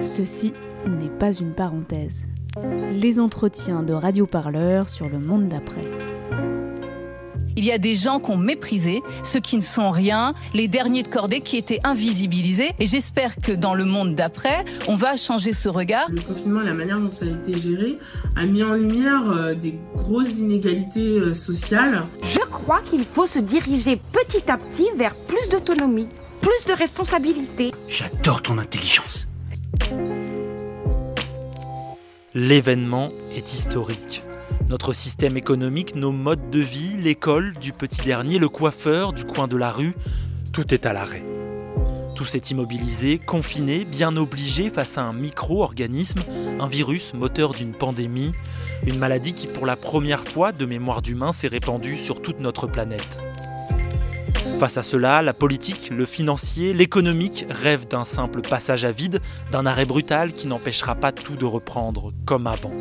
Ceci n'est pas une parenthèse. Les entretiens de Radio Parleur sur le monde d'après. Il y a des gens qu'on méprisé, ceux qui ne sont rien, les derniers de cordée qui étaient invisibilisés. Et j'espère que dans le monde d'après, on va changer ce regard. Le confinement et la manière dont ça a été géré a mis en lumière euh, des grosses inégalités euh, sociales. Je crois qu'il faut se diriger petit à petit vers plus d'autonomie, plus de responsabilité. J'adore ton intelligence. L'événement est historique. Notre système économique, nos modes de vie, l'école, du petit dernier, le coiffeur, du coin de la rue, tout est à l'arrêt. Tout s'est immobilisé, confiné, bien obligé face à un micro-organisme, un virus moteur d'une pandémie, une maladie qui pour la première fois de mémoire d'humain s'est répandue sur toute notre planète. Face à cela, la politique, le financier, l'économique rêvent d'un simple passage à vide, d'un arrêt brutal qui n'empêchera pas tout de reprendre comme avant.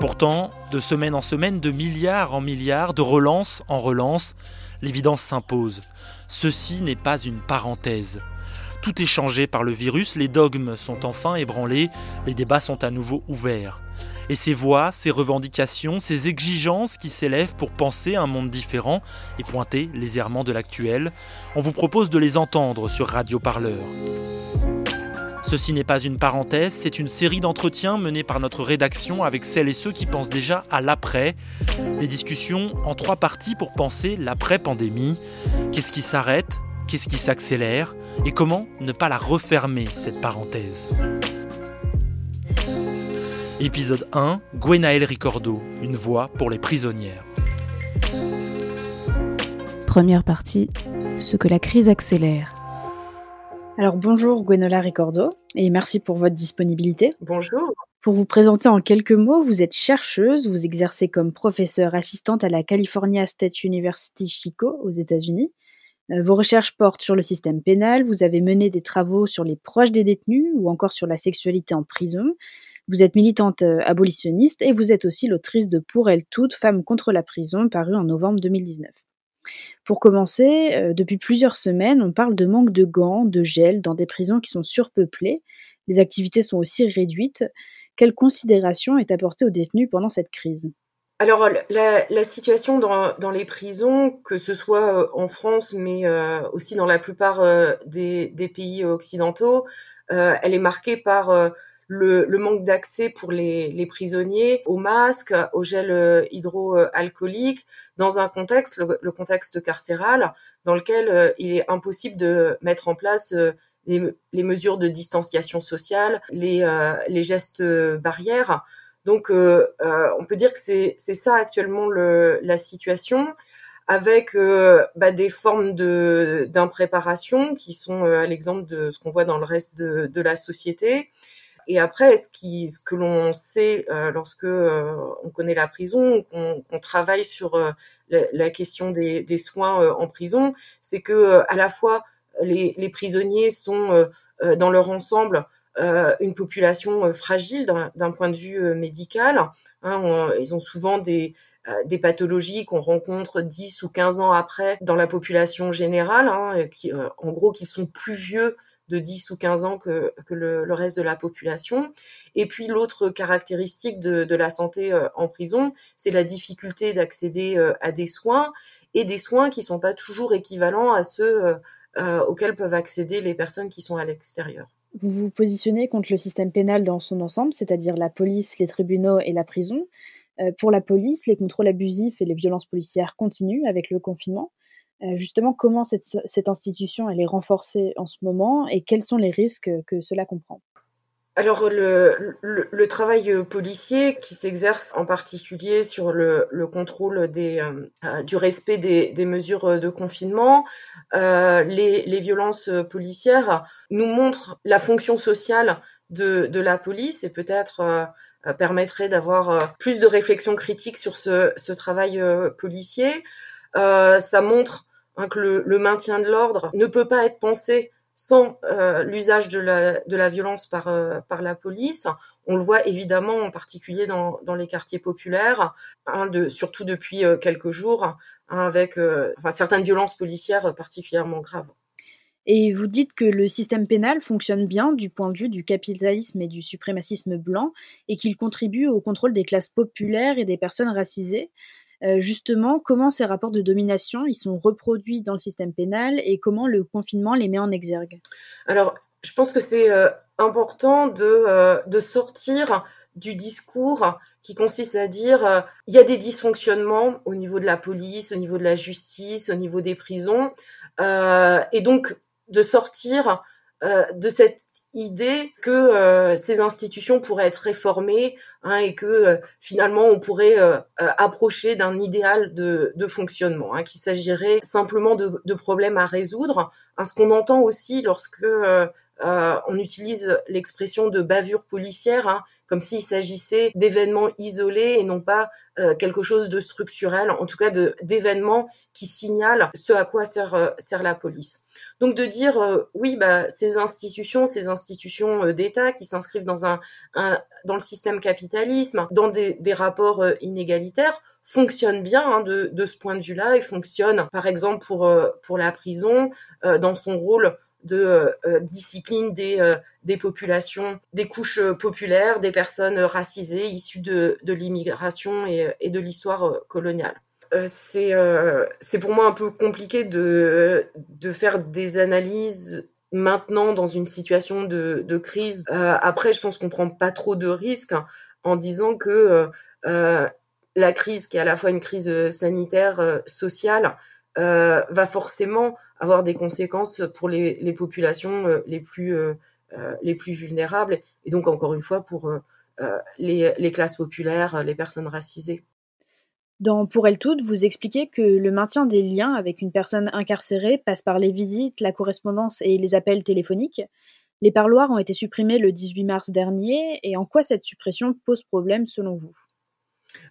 Pourtant, de semaine en semaine, de milliards en milliards, de relance en relance, l'évidence s'impose. Ceci n'est pas une parenthèse. Tout est changé par le virus, les dogmes sont enfin ébranlés, les débats sont à nouveau ouverts. Et ces voix, ces revendications, ces exigences qui s'élèvent pour penser un monde différent et pointer les errements de l'actuel, on vous propose de les entendre sur Radio Parleur. Ceci n'est pas une parenthèse, c'est une série d'entretiens menés par notre rédaction avec celles et ceux qui pensent déjà à l'après. Des discussions en trois parties pour penser l'après-pandémie. Qu'est-ce qui s'arrête? Qu'est-ce qui s'accélère? Et comment ne pas la refermer, cette parenthèse? Épisode 1, Gwenaël Ricordo, une voix pour les prisonnières. Première partie, ce que la crise accélère. Alors bonjour Gwenola Ricordo et merci pour votre disponibilité. Bonjour. Pour vous présenter en quelques mots, vous êtes chercheuse, vous exercez comme professeure assistante à la California State University Chico aux États-Unis. Euh, vos recherches portent sur le système pénal, vous avez mené des travaux sur les proches des détenus ou encore sur la sexualité en prison. Vous êtes militante euh, abolitionniste et vous êtes aussi l'autrice de Pour elle toutes, Femmes contre la prison, paru en novembre 2019. Pour commencer, euh, depuis plusieurs semaines, on parle de manque de gants, de gel dans des prisons qui sont surpeuplées. Les activités sont aussi réduites. Quelle considération est apportée aux détenus pendant cette crise? Alors la, situation dans, les prisons, que ce soit euh, en France, mais euh, aussi dans la plupart des, pays occidentaux, elle est marquée par le, manque d'accès pour les, prisonniers aux masques, au gel euh, hydroalcoolique, dans un contexte, le, contexte carcéral, dans lequel euh, il est impossible de mettre en place euh, les, mesures de distanciation sociale, les, gestes barrières. Donc, on peut dire que c'est ça actuellement la situation avec bah, des formes d'impréparation qui sont à l'exemple de ce qu'on voit dans le reste de la société et après, ce, que l'on sait euh, lorsque euh, on connaît la prison, qu'on travaille sur euh, la, question des, soins en prison, c'est que à la fois les, prisonniers sont dans leur ensemble une population fragile d'un point de vue médical. Hein, ils ont souvent des, pathologies qu'on rencontre 10 ou 15 ans après dans la population générale, hein, en gros, qui sont plus vieux de 10 ou 15 ans que, le, reste de la population. Et puis l'autre caractéristique de, la santé euh, en prison, c'est la difficulté d'accéder euh, à des soins et des soins qui sont pas toujours équivalents à ceux euh, auxquels peuvent accéder les personnes qui sont à l'extérieur. Vous vous positionnez contre le système pénal dans son ensemble, c'est-à-dire la police, les tribunaux et la prison. pour la police, les contrôles abusifs et les violences policières continuent avec le confinement. Euh, justement, comment cette, institution elle est renforcée en ce moment et quels sont les risques que cela comprend? Alors le, travail euh, policier qui s'exerce en particulier sur le, contrôle euh, du respect des, mesures de confinement, les, violences policières nous montrent la fonction sociale de, la police et peut-être permettrait d'avoir plus de réflexion critique sur ce, ce travail policier. ça montre Hein, que le, maintien de l'ordre ne peut pas être pensé sans euh, l'usage de la, violence par, euh, par la police. On le voit évidemment en particulier dans, les quartiers populaires, hein, surtout depuis euh, quelques jours, hein, avec certaines violences policières particulièrement graves. Et vous dites que le système pénal fonctionne bien du point de vue du capitalisme et du suprémacisme blanc et qu'il contribue au contrôle des classes populaires et des personnes racisées. Euh, justement, comment ces rapports de domination ils sont reproduits dans le système pénal et comment le confinement les met en exergue? Alors, je pense que c'est euh, important de, euh, de sortir du discours qui consiste à dire il y a des dysfonctionnements au niveau de la police, au niveau de la justice, au niveau des prisons, et donc de sortir euh, de cette idée que euh, ces institutions pourraient être réformées hein, et que euh, finalement on pourrait approcher d'un idéal de, de fonctionnement, hein, qu'il s'agirait simplement de, de, problèmes à résoudre. Hein, ce qu'on entend aussi lorsque on utilise l'expression de bavure policière, hein, comme s'il s'agissait d'événements isolés et non pas quelque chose de structurel, en tout cas d'événements qui signalent ce à quoi sert, sert la police. Donc de dire euh, oui, bah, ces institutions, ces institutions euh, d'État qui s'inscrivent dans un, dans le système capitalisme, dans des, rapports euh, inégalitaires, fonctionnent bien hein, de, ce point de vue-là et fonctionnent, par exemple pour pour la prison, dans son rôle de discipline des, populations, des couches populaires, des personnes racisées issues de, de l'immigration et, et de l'histoire coloniale. Euh, c'est euh, c'est pour moi un peu compliqué de faire des analyses maintenant dans une situation de, crise. Euh, après, je pense qu'on prend pas trop de risques en disant que la crise, qui est à la fois une crise sanitaire, sociale, va forcément avoir des conséquences pour les, populations les plus les plus vulnérables et donc encore une fois pour les classes populaires, les personnes racisées. Dans Pour elles toutes, vous expliquez que le maintien des liens avec une personne incarcérée passe par les visites, la correspondance et les appels téléphoniques. Les parloirs ont été supprimés le 18 mars dernier, et en quoi cette suppression pose problème selon vous?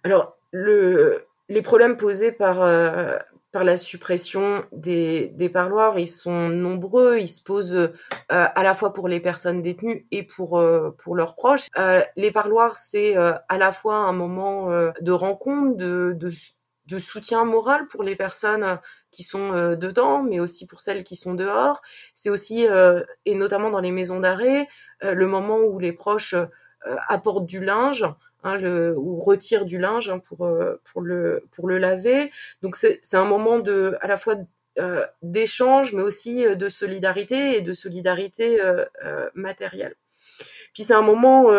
Alors, le, les problèmes posés par, euh, par la suppression des, des parloirs, ils sont nombreux, ils se posent euh, à la fois pour les personnes détenues et pour euh, pour leurs proches. Euh, les parloirs, c'est à la fois un moment de rencontre, de, de, de soutien moral pour les personnes qui sont dedans, mais aussi pour celles qui sont dehors. C'est aussi et notamment dans les maisons d'arrêt, le moment où les proches apportent du linge. Hein, le, ou retire du linge hein, pour, euh, pour, le, pour le laver. Donc c'est un moment de, à la fois euh, d'échange, mais aussi euh, de solidarité et de solidarité euh, euh matérielle. Puis c'est un moment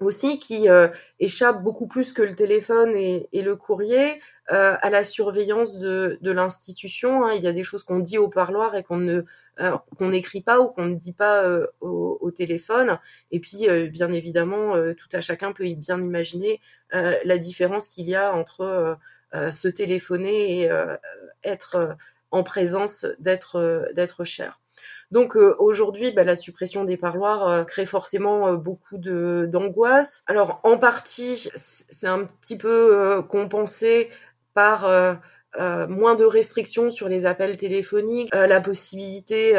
aussi qui euh, échappe beaucoup plus que le téléphone et, et le courrier euh, à la surveillance de, de l'institution. Hein. Il y a des choses qu'on dit au parloir et qu'on ne euh, qu'on n'écrit pas ou qu'on ne dit pas euh, au, au, téléphone. Et puis, bien évidemment, tout à chacun peut bien imaginer la différence qu'il y a entre se téléphoner et être en présence d'être d'être cher. Donc euh, aujourd'hui, bah, la suppression des parloirs euh, crée forcément euh, beaucoup d'angoisse. Alors en partie, c'est un petit peu compensé par moins de restrictions sur les appels téléphoniques, la possibilité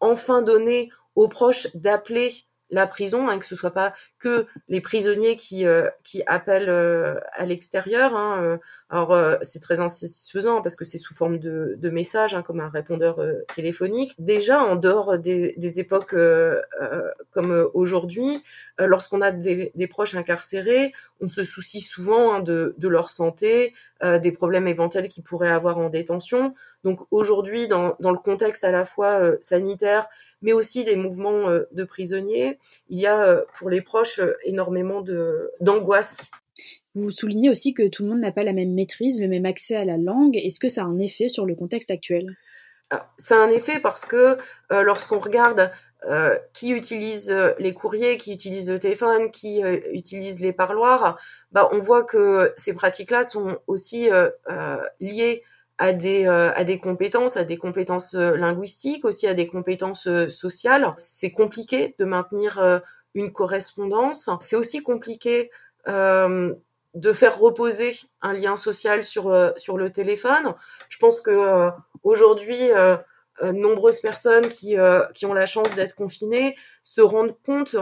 enfin donnée aux proches d'appeler la prison, hein, que ce soit pas que les prisonniers qui euh, qui appellent euh, à l'extérieur. Hein, euh. alors c'est très insatisfaisant parce que c'est sous forme de, de messages, hein, comme un répondeur téléphonique. Déjà en dehors des, des époques comme aujourd'hui, lorsqu'on a des, des, proches incarcérés, on se soucie souvent hein, de, de, leur santé, des problèmes éventuels qu'ils pourraient avoir en détention. Donc aujourd'hui, dans, dans le contexte à la fois sanitaire, mais aussi des mouvements de prisonniers, il y a pour les proches euh, énormément d'angoisse. Vous soulignez aussi que tout le monde n'a pas la même maîtrise, le même accès à la langue. Est-ce que ça a un effet sur le contexte actuel? Ah, Ça a un effet parce que euh, lorsqu'on regarde euh, qui utilise les courriers, qui utilise le téléphone, qui utilise les parloirs, bah, on voit que ces pratiques-là sont aussi liées à des, à des compétences, à des compétences linguistiques, aussi à des compétences sociales. C'est compliqué de maintenir une correspondance. C'est aussi compliqué euh, de faire reposer un lien social sur euh, sur le téléphone. Je pense que euh, aujourd'hui, euh, euh, nombreuses personnes qui qui ont la chance d'être confinées se rendent compte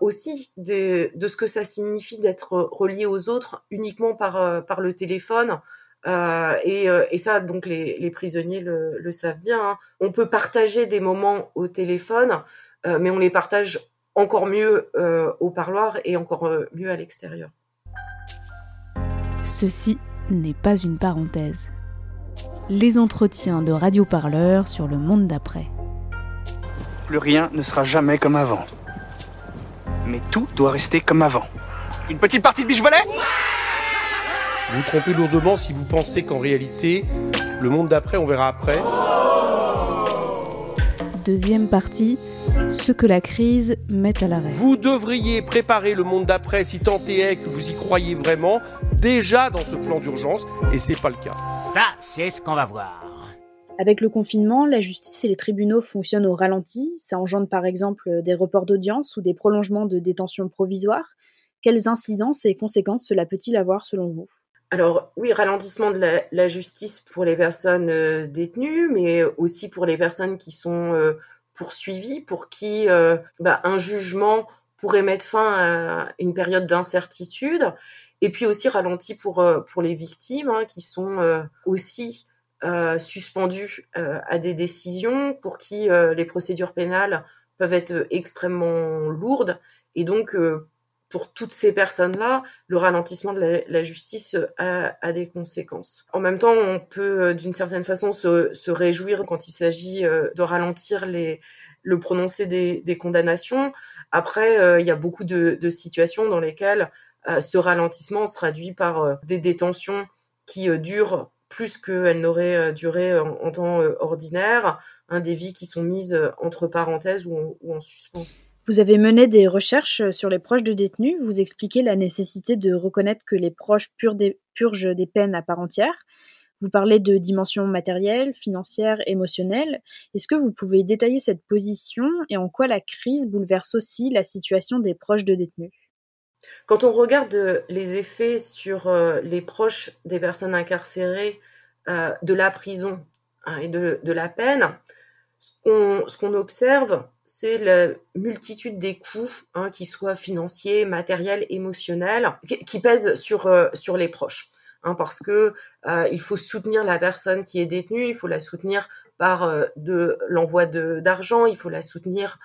aussi des, de ce que ça signifie d'être relié aux autres uniquement par par le téléphone. Et, ça, donc les, prisonniers le, savent bien. Hein. On peut partager des moments au téléphone, mais on les partage encore mieux au parloir et encore mieux à l'extérieur. Ceci n'est pas une parenthèse. Les entretiens de radioparleurs sur le monde d'après. Plus rien ne sera jamais comme avant. Mais tout doit rester comme avant. Une petite partie de biche volet? Vous vous trompez lourdement si vous pensez qu'en réalité, le monde d'après, on verra après. Deuxième partie, ce que la crise met à l'arrêt. Vous devriez préparer le monde d'après si tant est que vous y croyez vraiment, déjà dans ce plan d'urgence, et c'est pas le cas. Ça, c'est ce qu'on va voir. Avec le confinement, la justice et les tribunaux fonctionnent au ralenti. Ça engendre par exemple des reports d'audience ou des prolongements de détention provisoire. Quelles incidences et conséquences cela peut-il avoir selon vous? Alors oui, ralentissement de la, justice pour les personnes euh, détenues, mais aussi pour les personnes qui sont euh, poursuivis, pour qui euh, bah, un jugement pourrait mettre fin à une période d'incertitude, et puis aussi ralenti pour, euh, pour les victimes hein, qui sont euh, aussi suspendues à des décisions, pour qui les procédures pénales peuvent être extrêmement lourdes, et donc pour toutes ces personnes-là, le ralentissement de la, justice a, des conséquences. En même temps, on peut euh, d'une certaine façon se, réjouir quand il s'agit euh, de ralentir le prononcé des, condamnations. Après, euh, il y a beaucoup de, situations dans lesquelles ce ralentissement se traduit par des détentions qui durent plus qu'elles n'auraient duré en, temps ordinaire, hein, des vies qui sont mises entre parenthèses ou en suspens. Vous avez mené des recherches sur les proches de détenus. Vous expliquez la nécessité de reconnaître que les proches purgent des peines à part entière. Vous parlez de dimensions matérielles, financières, émotionnelles. Est-ce que vous pouvez détailler cette position et en quoi la crise bouleverse aussi la situation des proches de détenus? Quand on regarde euh, les effets sur euh, les proches des personnes incarcérées euh, de la prison hein, et de, la peine, ce qu'on observe, c'est la multitude des coûts, hein, qu'ils soient financiers, matériels, émotionnels, qui, pèsent sur, euh, sur les proches. Hein, parce que euh, il faut soutenir la personne qui est détenue, il faut la soutenir par euh, de l'envoi d'argent, il faut la soutenir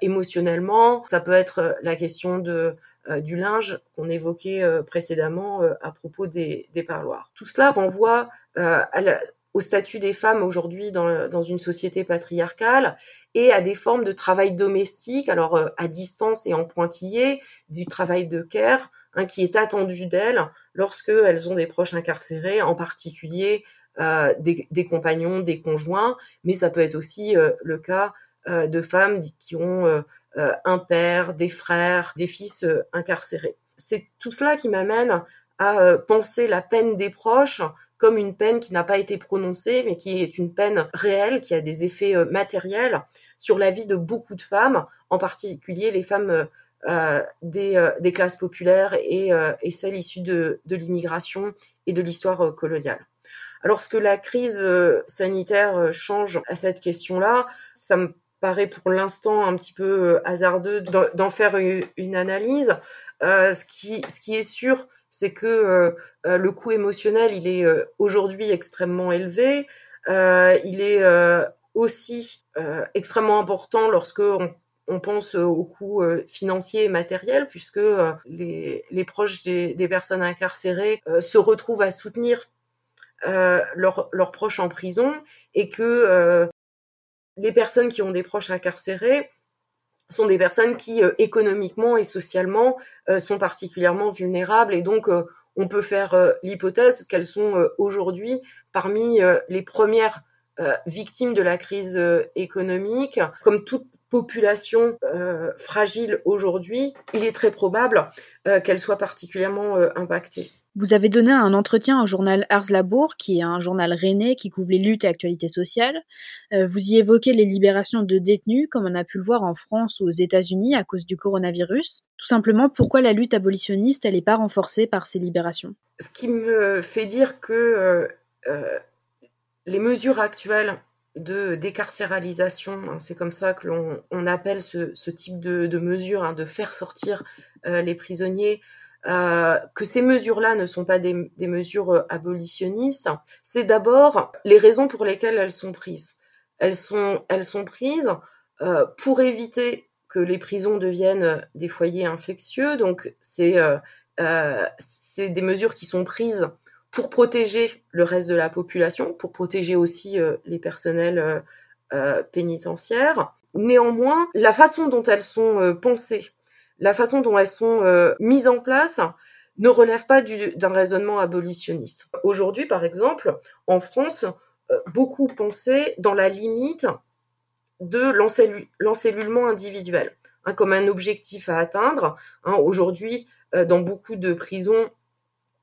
émotionnellement. Ça peut être la question de du linge qu'on évoquait précédemment à propos des, des parloirs. Tout cela renvoie à la, au statut des femmes aujourd'hui dans, une société patriarcale et à des formes de travail domestique, alors euh, à distance et en pointillé, du travail de care, hein, qui est attendu d'elles lorsque elles ont des proches incarcérés, en particulier euh, des, compagnons, des conjoints, mais ça peut être aussi euh, le cas de femmes qui ont un père, des frères, des fils incarcérés. C'est tout cela qui m'amène à penser la peine des proches comme une peine qui n'a pas été prononcée, mais qui est une peine réelle, qui a des effets euh, matériels sur la vie de beaucoup de femmes, en particulier les femmes euh, euh, des, classes populaires et, celles issues de, l'immigration et de l'histoire coloniale. Alors ce que la crise sanitaire change à cette question-là, ça me paraît pour l'instant un petit peu hasardeux d'en faire une, analyse. ce, qui, ce qui est sûr, c'est que euh, euh, le coût émotionnel, il est euh, aujourd'hui extrêmement élevé. il est aussi extrêmement important lorsque on, pense au coût financier et matériel, puisque les, proches des, personnes incarcérées se retrouvent à soutenir leurs proches en prison et que les personnes qui ont des proches incarcérés sont des personnes qui euh, économiquement et socialement euh, sont particulièrement vulnérables et donc euh, on peut faire l'hypothèse qu'elles sont aujourd'hui parmi les premières victimes de la crise économique. Comme toute population fragile aujourd'hui, il est très probable qu'elles soient particulièrement impactées. Vous avez donné un entretien au journal Ars Labour, qui est un journal rennais qui couvre les luttes et actualités sociales. Euh, vous y évoquez les libérations de détenus, comme on a pu le voir en France ou aux États-Unis à cause du coronavirus. Tout simplement, pourquoi la lutte abolitionniste, elle n'est pas renforcée par ces libérations? Ce qui me fait dire que euh, euh, les mesures actuelles de décarcéralisation, hein, c'est comme ça que l'on appelle ce, type de, mesures, hein, de faire sortir les prisonniers, que ces mesures-là ne sont pas des, mesures abolitionnistes, c'est d'abord les raisons pour lesquelles elles sont prises. Elles sont, elles sont prises pour éviter que les prisons deviennent des foyers infectieux. Donc, c'est euh, des mesures qui sont prises pour protéger le reste de la population, pour protéger aussi euh, les personnels euh, pénitentiaires. Néanmoins, la façon dont elles sont pensées, la façon dont elles sont mises en place, ne relève pas d'un raisonnement abolitionniste. Aujourd'hui, par exemple, en France, beaucoup pensaient dans la limite de l'encellulement individuel, hein, comme un objectif à atteindre. Hein, Aujourd'hui, euh, dans beaucoup de prisons,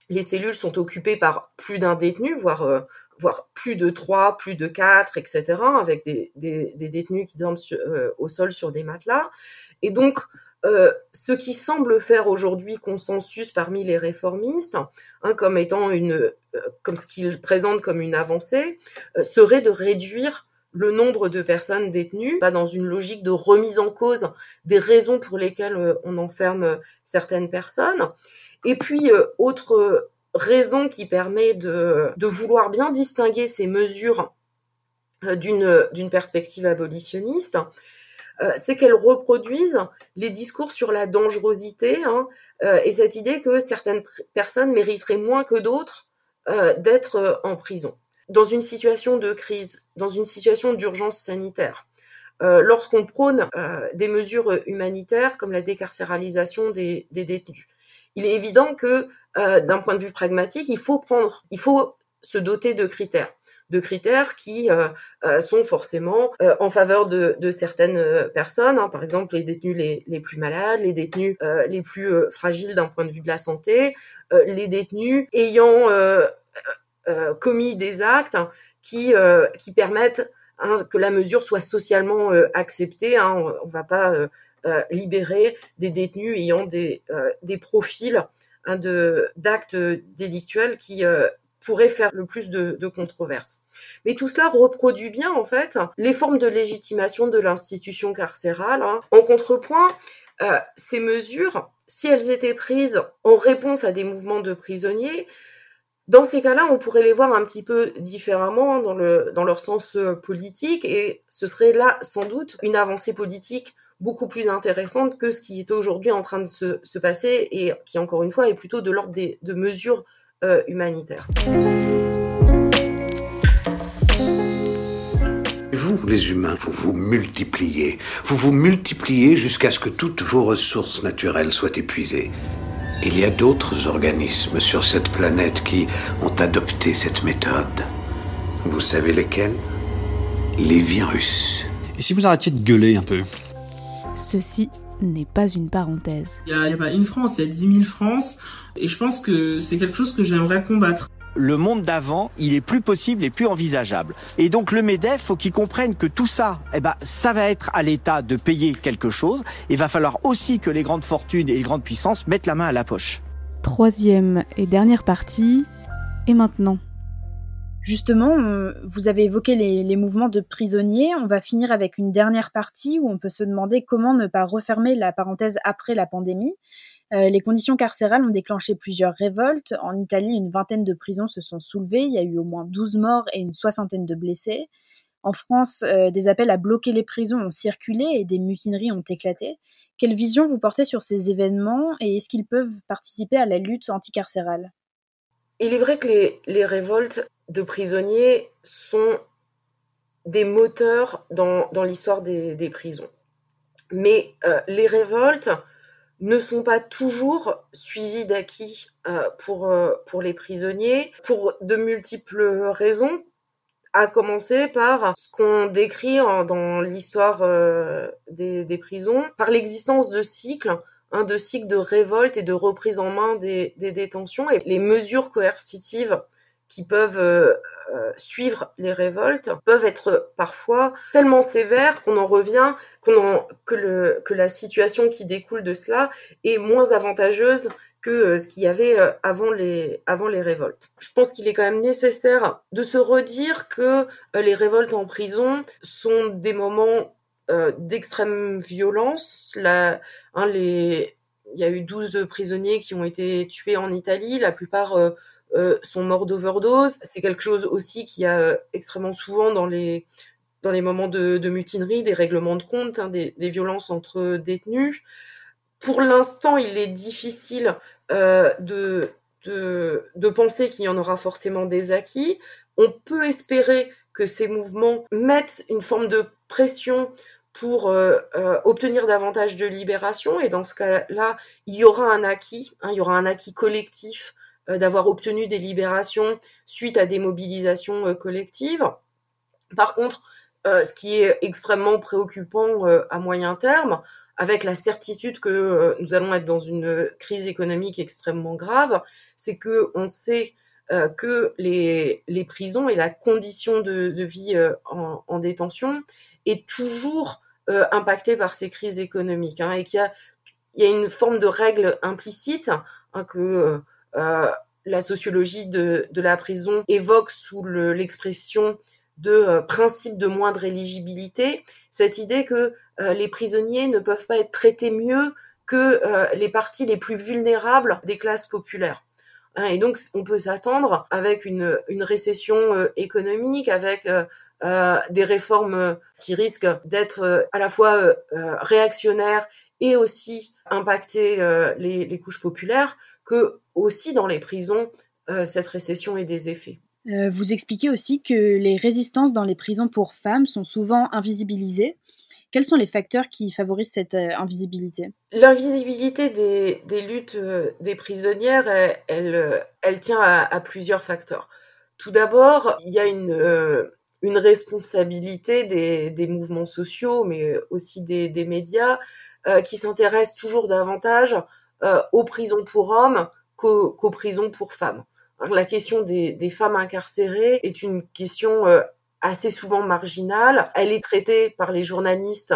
les cellules sont occupées par plus d'un détenu, voire, euh, voire plus de trois, plus de quatre, etc., avec des, détenus qui dorment euh, au sol sur des matelas. Et donc, ce qui semble faire aujourd'hui consensus parmi les réformistes, hein, comme étant une, comme ce qu'ils présentent comme une avancée, serait de réduire le nombre de personnes détenues, pas dans une logique de remise en cause des raisons pour lesquelles euh, on enferme euh, certaines personnes. Et puis, euh, autre raison qui permet de, vouloir bien distinguer ces mesures d'une perspective abolitionniste, c'est qu'elles reproduisent les discours sur la dangerosité hein, et cette idée que certaines personnes mériteraient moins que d'autres d'être en prison. Dans une situation de crise, dans une situation d'urgence sanitaire, euh, lorsqu'on prône euh, des mesures humanitaires comme la décarcéralisation des, détenus, il est évident que euh, d'un point de vue pragmatique, il faut se doter de critères de critères qui sont forcément en faveur de, certaines personnes, hein. par exemple les détenus les, plus malades, les détenus les plus fragiles d'un point de vue de la santé, les détenus ayant euh, commis des actes qui, euh, qui permettent hein, que la mesure soit socialement euh, acceptée. Hein. on ne va pas libérer des détenus ayant des, profils hein, d'actes délictuels qui pourraient faire le plus de, controverses. Mais tout cela reproduit bien en fait les formes de légitimation de l'institution carcérale. Hein. En contrepoint, ces mesures, si elles étaient prises en réponse à des mouvements de prisonniers, dans ces cas-là, on pourrait les voir un petit peu différemment dans, le, dans leur sens euh, politique et ce serait là sans doute une avancée politique beaucoup plus intéressante que ce qui est aujourd'hui en train de se, se, passer et qui, encore une fois, est plutôt de l'ordre de mesures euh, humanitaires. Vous, les humains, vous vous multipliez. Vous vous multipliez jusqu'à ce que toutes vos ressources naturelles soient épuisées. Il y a d'autres organismes sur cette planète qui ont adopté cette méthode. Vous savez lesquels? Les virus. Et si vous arrêtiez de gueuler un peu? Ceci n'est pas une parenthèse. Il n'y a, a, pas une France, il y a 10 000 France. Et je pense que c'est quelque chose que j'aimerais combattre le monde d'avant, il est plus possible et plus envisageable. Et donc le MEDEF, faut qu'il comprenne que tout ça, eh ben, ça va être à l'État de payer quelque chose. Il va falloir aussi que les grandes fortunes et les grandes puissances mettent la main à la poche. Troisième et dernière partie, et maintenant Justement, vous avez évoqué les, les, mouvements de prisonniers. On va finir avec une dernière partie où on peut se demander comment ne pas refermer la parenthèse après la pandémie. Euh, les conditions carcérales ont déclenché plusieurs révoltes. En Italie, une vingtaine de prisons se sont soulevées. Il y a eu au moins 12 morts et une soixantaine de blessés. En France, euh, des appels à bloquer les prisons ont circulé et des mutineries ont éclaté. Quelle vision vous portez sur ces événements et est-ce qu'ils peuvent participer à la lutte anticarcérale? Il est vrai que les, révoltes de prisonniers sont des moteurs dans, l'histoire des, prisons. Mais euh, les révoltes ne sont pas toujours suivis d'acquis euh, pour, euh, pour les prisonniers, pour de multiples raisons, à commencer par ce qu'on décrit dans l'histoire des, prisons, par l'existence de cycles, hein, de cycles de révolte et de reprise en main des, détentions, et les mesures coercitives qui peuvent euh, euh, suivre les révoltes peuvent être parfois tellement sévères qu'on en revient, que, que la situation qui découle de cela est moins avantageuse que euh, ce qu'il y avait avant les, avant les révoltes. Je pense qu'il est quand même nécessaire de se redire que les révoltes en prison sont des moments d'extrême violence. La, il y a eu 12 prisonniers qui ont été tués en Italie. La plupart sont morts d'overdose. C'est quelque chose aussi qui a extrêmement souvent dans les dans les moments de, mutinerie, des règlements de compte, hein, des, violences entre détenus. Pour l'instant, il est difficile euh, de, de, penser qu'il y en aura forcément des acquis. On peut espérer que ces mouvements mettent une forme de pression pour euh, euh, obtenir davantage de libération. Et dans ce cas-là, il y aura un acquis, hein, il y aura un acquis collectif euh, d'avoir obtenu des libérations suite à des mobilisations collectives. Par contre, ce qui est extrêmement préoccupant à moyen terme, avec la certitude que nous allons être dans une crise économique extrêmement grave, c'est que on sait que les, prisons et la condition de, vie en, détention est toujours impactée par ces crises économiques hein, et qu'il y a, il y a une forme de règle implicite hein, que euh, la sociologie de, la prison évoque sous l'expression de euh, principe de moindre éligibilité, cette idée que euh, les prisonniers ne peuvent pas être traités mieux que les parties les plus vulnérables des classes populaires. Hein, et donc, on peut s'attendre avec une récession économique, avec euh, des réformes qui risquent d'être à la fois euh, réactionnaires et aussi impacter les, les, couches populaires, que aussi dans les prisons, euh, cette récession ait des effets. Euh, vous expliquez aussi que les résistances dans les prisons pour femmes sont souvent invisibilisées. Quels sont les facteurs qui favorisent cette euh, invisibilité? L'invisibilité des, des, luttes euh, des prisonnières, elle, elle, tient à, à, plusieurs facteurs. Tout d'abord, il y a une, euh, une responsabilité des, mouvements sociaux, mais aussi des, médias, qui s'intéressent toujours davantage euh, aux prisons pour hommes qu'aux, prisons pour femmes. La question des, femmes incarcérées est une question euh, assez souvent marginale. Elle est traitée par les journalistes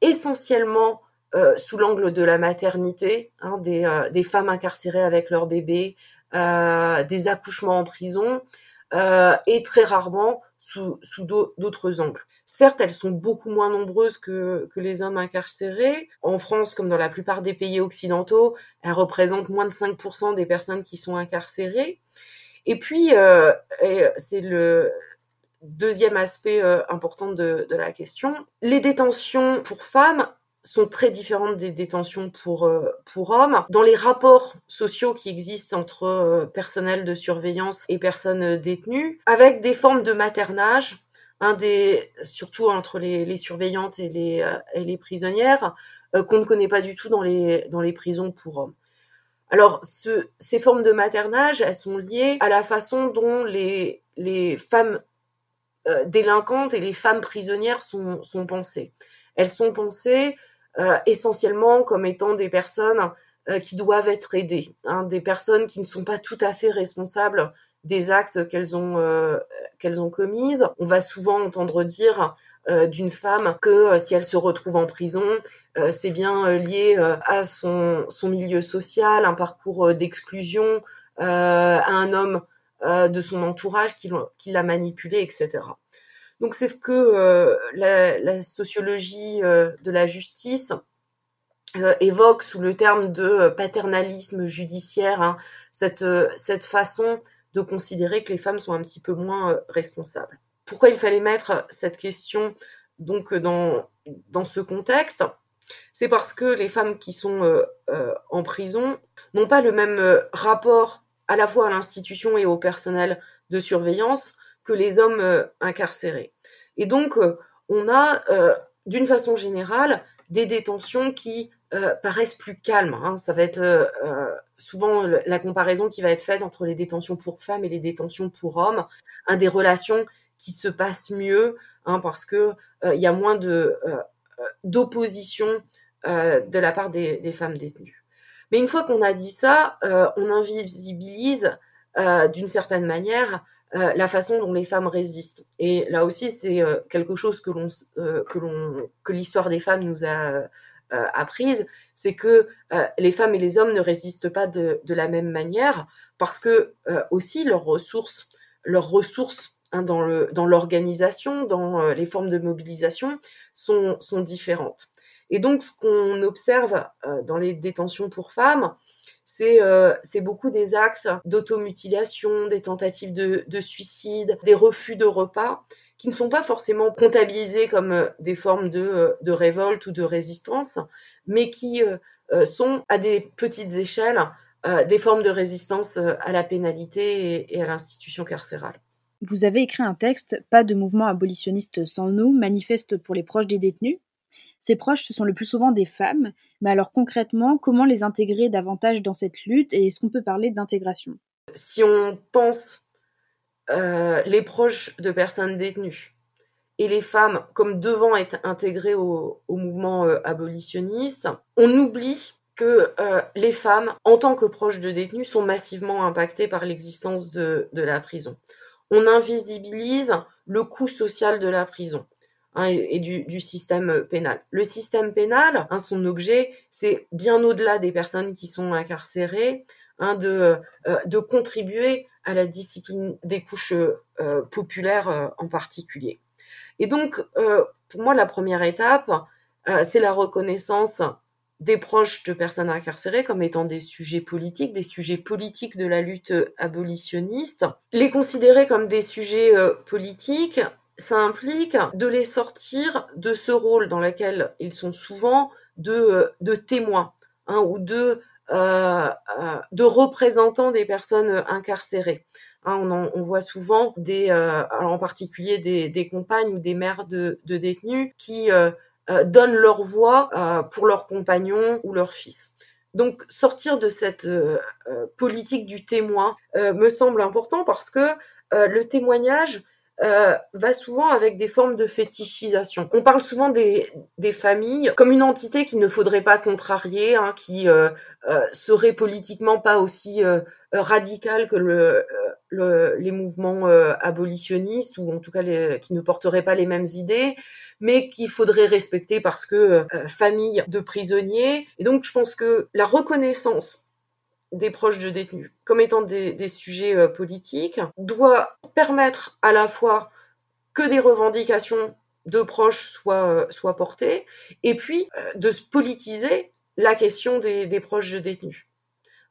essentiellement euh, sous l'angle de la maternité, hein, des, euh, femmes incarcérées avec leurs bébés, euh, des accouchements en prison, euh, et très rarement sous, d'autres angles. Certes, elles sont beaucoup moins nombreuses que, les hommes incarcérés. En France, comme dans la plupart des pays occidentaux, elles représentent moins de 5% des personnes qui sont incarcérées. Et puis, euh, c'est le deuxième aspect euh, important de la question, les détentions pour femmes sont très différentes des détentions pour, euh, pour hommes. Dans les rapports sociaux qui existent entre euh, personnel de surveillance et personnes euh, détenues, avec des formes de maternage, un des, surtout entre les, surveillantes et les, et les prisonnières, qu'on ne connaît pas du tout dans les, dans les prisons pour hommes. Alors, ce, ces formes de maternage, elles sont liées à la façon dont les, les femmes euh, délinquantes et les femmes prisonnières sont, sont pensées. Elles sont pensées euh, essentiellement comme étant des personnes euh, qui doivent être aidées, hein, des personnes qui ne sont pas tout à fait responsables des actes qu'elles ont euh, qu'elles ont commises. On va souvent entendre dire euh, d'une femme que euh, si elle se retrouve en prison, c'est bien lié à son son milieu social, un parcours d'exclusion, à un homme de son entourage qui, l'a manipulé, etc. Donc c'est ce que euh, la, sociologie euh, de la justice euh, évoque sous le terme de paternalisme judiciaire, hein, cette, façon de considérer que les femmes sont un petit peu moins responsables. Pourquoi il fallait mettre cette question donc dans ce contexte? C'est parce que les femmes qui sont en prison n'ont pas le même rapport à la fois à l'institution et au personnel de surveillance les hommes euh, incarcérés. Et donc, euh, on a, euh, d'une façon générale, des détentions qui paraissent plus calmes. Hein. Ça va être souvent la comparaison qui va être faite entre les détentions pour femmes et les détentions pour hommes, hein, des relations qui se passent mieux hein, parce que il y a moins de d'opposition de la part des, femmes détenues. Mais une fois qu'on a dit ça, on invisibilise d'une certaine manière euh, la façon dont les femmes résistent. Et là aussi, c'est euh, quelque chose que l'on euh, que l'on que l'histoire des femmes nous a apprise, c'est que les femmes et les hommes ne résistent pas de, de la même manière parce que aussi leurs ressources, leurs ressources hein, dans le dans l'organisation, dans les formes de mobilisation sont sont différentes. Et donc, ce qu'on observe dans les détentions pour femmes, c'est beaucoup des actes d'automutilation, des tentatives de, de, suicide, des refus de repas, qui ne sont pas forcément comptabilisés comme des formes de, de révolte ou de résistance, mais qui sont à des petites échelles des formes de résistance à la pénalité et à l'institution carcérale. Vous avez écrit un texte, Pas de mouvement abolitionniste sans nous, manifeste pour les proches des détenus. Ces proches, ce sont le plus souvent des femmes, mais alors concrètement, comment les intégrer davantage dans cette lutte et est-ce qu'on peut parler d'intégration? Si on pense euh, les proches de personnes détenues et les femmes comme devant être intégrées au, mouvement euh, abolitionniste, on oublie que euh, les femmes, en tant que proches de détenus, sont massivement impactées par l'existence de la prison. On invisibilise le coût social de la prison. Hein, et, du, système pénal. Le système pénal, hein, son objet, c'est bien au-delà des personnes qui sont incarcérées, hein, de, euh, de contribuer à la discipline des couches euh, populaires euh, en particulier. Et donc, pour moi, la première étape, c'est la reconnaissance des proches de personnes incarcérées comme étant des sujets politiques, des sujets politiques de la lutte abolitionniste. Les considérer comme des sujets politiques, ça implique de les sortir de ce rôle dans lequel ils sont souvent de, euh, de témoins hein, ou de, euh, de représentants des personnes incarcérées. Hein, on, voit souvent des, en particulier des, des, compagnes ou des mères de, détenus qui euh, donnent leur voix euh, pour leurs compagnons ou leurs fils. Donc sortir de cette euh, politique du témoin me semble important parce que le témoignage va souvent avec des formes de fétichisation. On parle souvent des, familles comme une entité qu'il ne faudrait pas contrarier, hein, qui serait politiquement pas aussi radicale que le, les mouvements euh, abolitionnistes ou en tout cas qui ne porteraient pas les mêmes idées, mais qu'il faudrait respecter parce que euh, famille de prisonniers. Et donc je pense que la reconnaissance des proches de détenus comme étant des, sujets euh, politiques doit permettre à la fois que des revendications de proches soient, soient portées et puis de politiser la question des, proches de détenus.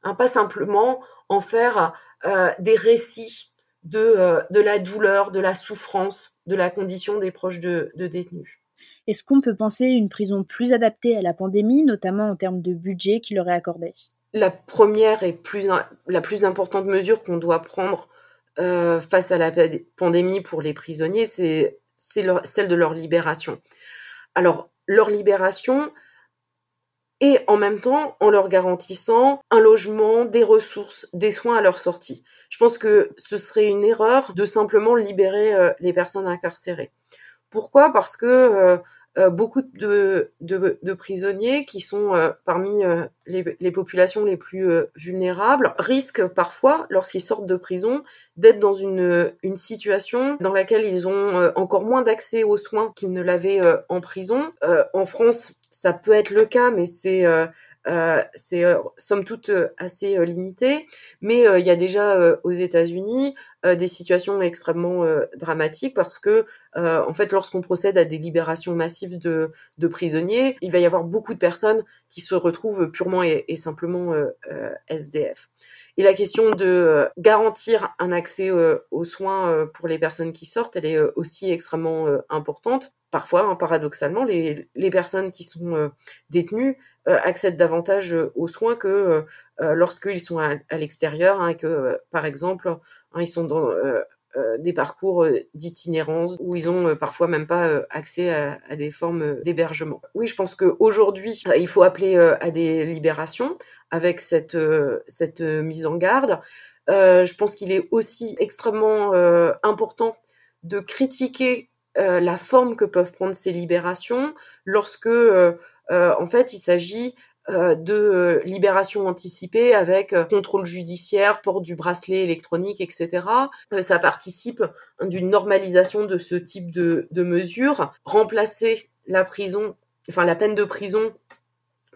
Hein, pas simplement en faire euh, des récits de, euh, de la douleur, de la souffrance, de la condition des proches de, de détenus. Est-ce qu'on peut penser une prison plus adaptée à la pandémie, notamment en termes de budget qui leur est accordé? La première et plus, la plus importante mesure qu'on doit prendre euh, face à la pandémie pour les prisonniers, c'est celle de leur libération. Alors, leur libération, et en même temps en leur garantissant un logement, des ressources, des soins à leur sortie. Je pense que ce serait une erreur de simplement libérer euh, les personnes incarcérées. Pourquoi? Parce que euh, beaucoup de, de, prisonniers qui sont parmi les, populations les plus vulnérables risquent parfois, lorsqu'ils sortent de prison, d'être dans une, une situation dans laquelle ils ont encore moins d'accès aux soins qu'ils ne l'avaient en prison. en France, ça peut être le cas, mais c'est euh, euh, c'est euh, somme toute assez limité. Mais il y a déjà aux États-Unis des situations extrêmement dramatiques parce que en fait, lorsqu'on procède à des libérations massives de, de, prisonniers, il va y avoir beaucoup de personnes qui se retrouvent purement et, et simplement SDF. Et la question de garantir un accès aux soins pour les personnes qui sortent, elle est aussi extrêmement importante parfois, hein, paradoxalement, les, les, personnes qui sont euh, détenues euh, accèdent davantage euh, aux soins que lorsqu'ils sont à, l'extérieur, hein, que, par exemple, hein, ils sont dans des parcours d'itinérance où ils ont parfois même pas accès à, des formes d'hébergement. Oui, je pense qu'aujourd'hui, il faut appeler à des libérations avec cette, cette mise en garde. je pense qu'il est aussi extrêmement important de critiquer euh, la forme que peuvent prendre ces libérations lorsque, euh, euh, en fait, il s'agit de libération anticipée avec contrôle judiciaire, port du bracelet électronique, etc. ça participe d'une normalisation de ce type de, mesures. Remplacer la prison, enfin la peine de prison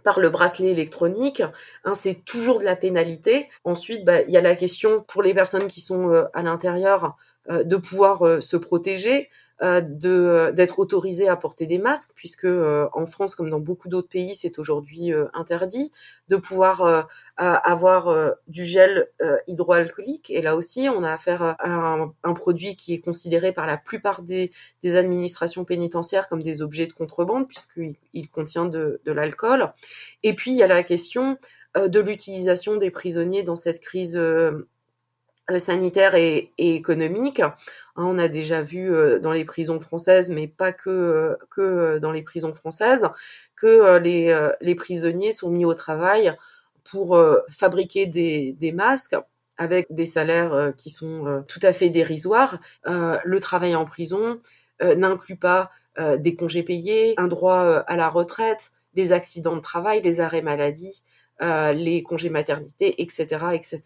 par le bracelet électronique, hein, c'est toujours de la pénalité. Ensuite, bah, il y a la question pour les personnes qui sont à l'intérieur de pouvoir se protéger, euh, de d'être autorisé à porter des masques, puisque euh, en France, comme dans beaucoup d'autres pays, c'est aujourd'hui euh, interdit, de pouvoir avoir du gel hydroalcoolique. Et là aussi, on a affaire à un, produit qui est considéré par la plupart des, des administrations pénitentiaires comme des objets de contrebande, puisqu'il il contient de, de l'alcool. Et puis, il y a la question de l'utilisation des prisonniers dans cette crise euh, sanitaire et, économique. Hein, on a déjà vu euh, dans les prisons françaises, mais pas que euh, que dans les prisons françaises, que les, les prisonniers sont mis au travail pour fabriquer des, des masques avec des salaires qui sont tout à fait dérisoires. le travail en prison n'inclut pas des congés payés, un droit à la retraite, des accidents de travail, des arrêts maladie, euh, les congés maternité, etc., etc.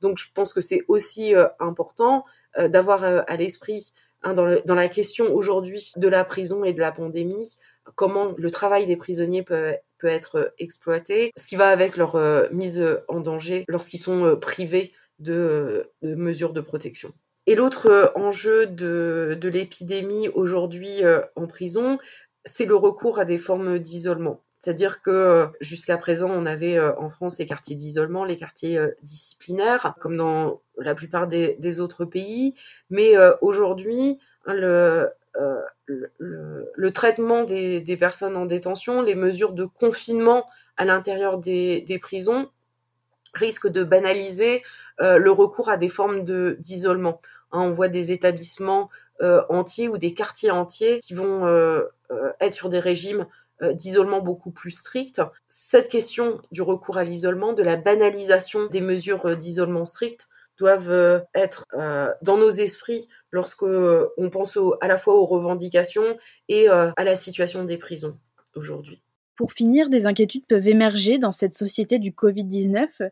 Donc, je pense que c'est aussi euh, important euh, d'avoir à l'esprit hein, dans, dans, la question aujourd'hui de la prison et de la pandémie, comment le travail des prisonniers peut, peut être exploité, ce qui va avec leur mise en danger lorsqu'ils sont privés de, de, mesures de protection. Et l'autre enjeu de, de l'épidémie aujourd'hui en prison, c'est le recours à des formes d'isolement. C'est-à-dire que euh, jusqu'à présent, on avait euh, en France les quartiers d'isolement, les quartiers euh, disciplinaires, comme dans la plupart des, autres pays. Mais aujourd'hui, hein, le, le, traitement des, personnes en détention, les mesures de confinement à l'intérieur des, prisons risquent de banaliser le recours à des formes d'isolement. Hein, on voit des établissements entiers ou des quartiers entiers qui vont être sur des régimes euh, d'isolement beaucoup plus strict. Cette question du recours à l'isolement, de la banalisation des mesures euh, d'isolement strict, doivent euh, être dans nos esprits lorsque on pense à la fois aux revendications et à la situation des prisons aujourd'hui. Pour finir, des inquiétudes peuvent émerger dans cette société du Covid-19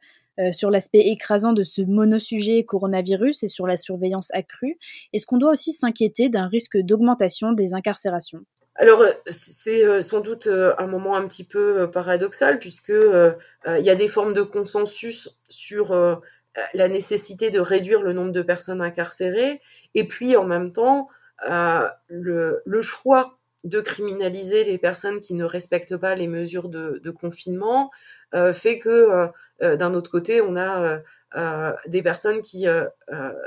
sur l'aspect écrasant de ce monosujet coronavirus et sur la surveillance accrue. Est-ce qu'on doit aussi s'inquiéter d'un risque d'augmentation des incarcérations? Alors, euh, c'est euh, sans doute euh, un moment un petit peu paradoxal, puisque il y a des formes de consensus sur la nécessité de réduire le nombre de personnes incarcérées, et puis en même temps, le, choix de criminaliser les personnes qui ne respectent pas les mesures de, confinement fait que, d'un autre côté, on a des personnes qui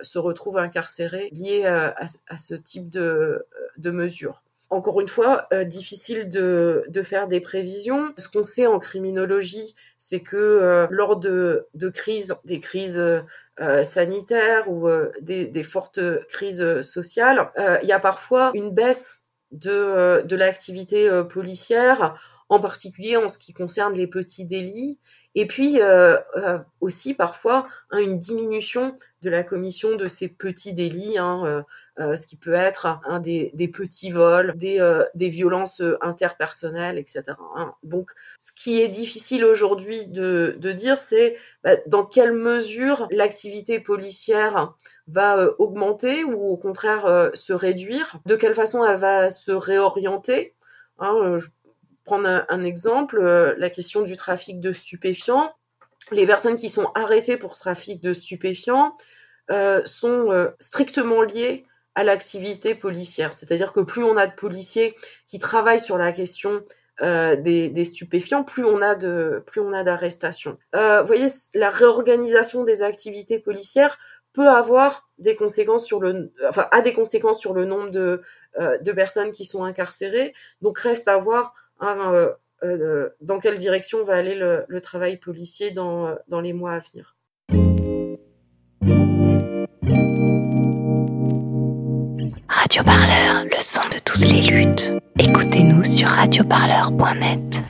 se retrouvent incarcérées liées à, à ce type de, de mesures encore une fois, euh, difficile de, de, faire des prévisions. Ce qu'on sait en criminologie, c'est que euh, lors de, de, crises, des crises euh, sanitaires ou des, des, fortes crises sociales, il y a parfois une baisse de, de l'activité policière, en particulier en ce qui concerne les petits délits, et puis aussi parfois hein, une diminution de la commission de ces petits délits. Hein, euh, ce qui peut être un des, des petits vols, des, euh, des violences euh, interpersonnelles, etc. Hein. Donc, ce qui est difficile aujourd'hui de, de dire, c'est bah, dans quelle mesure l'activité policière va augmenter ou au contraire se réduire, de quelle façon elle va se réorienter. Hein, je prendre un, exemple, la question du trafic de stupéfiants. Les personnes qui sont arrêtées pour ce trafic de stupéfiants euh, sont strictement liées à l'activité policière. C'est-à-dire que plus on a de policiers qui travaillent sur la question euh, des, des, stupéfiants, plus on a de plus on a d'arrestations. Euh, vous voyez, la réorganisation des activités policières peut avoir des conséquences sur le, enfin, a des conséquences sur le nombre de, euh, de personnes qui sont incarcérées. Donc reste à voir hein, euh, euh, dans quelle direction va aller le, le travail policier dans, dans les mois à venir. Radio Parleur, le son de toutes les luttes. Écoutez-nous sur radioparleur.net.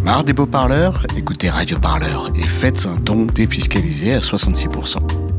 Marre des beaux parleurs Écoutez Radio Parleur et faites un don défiscalisé à 66%.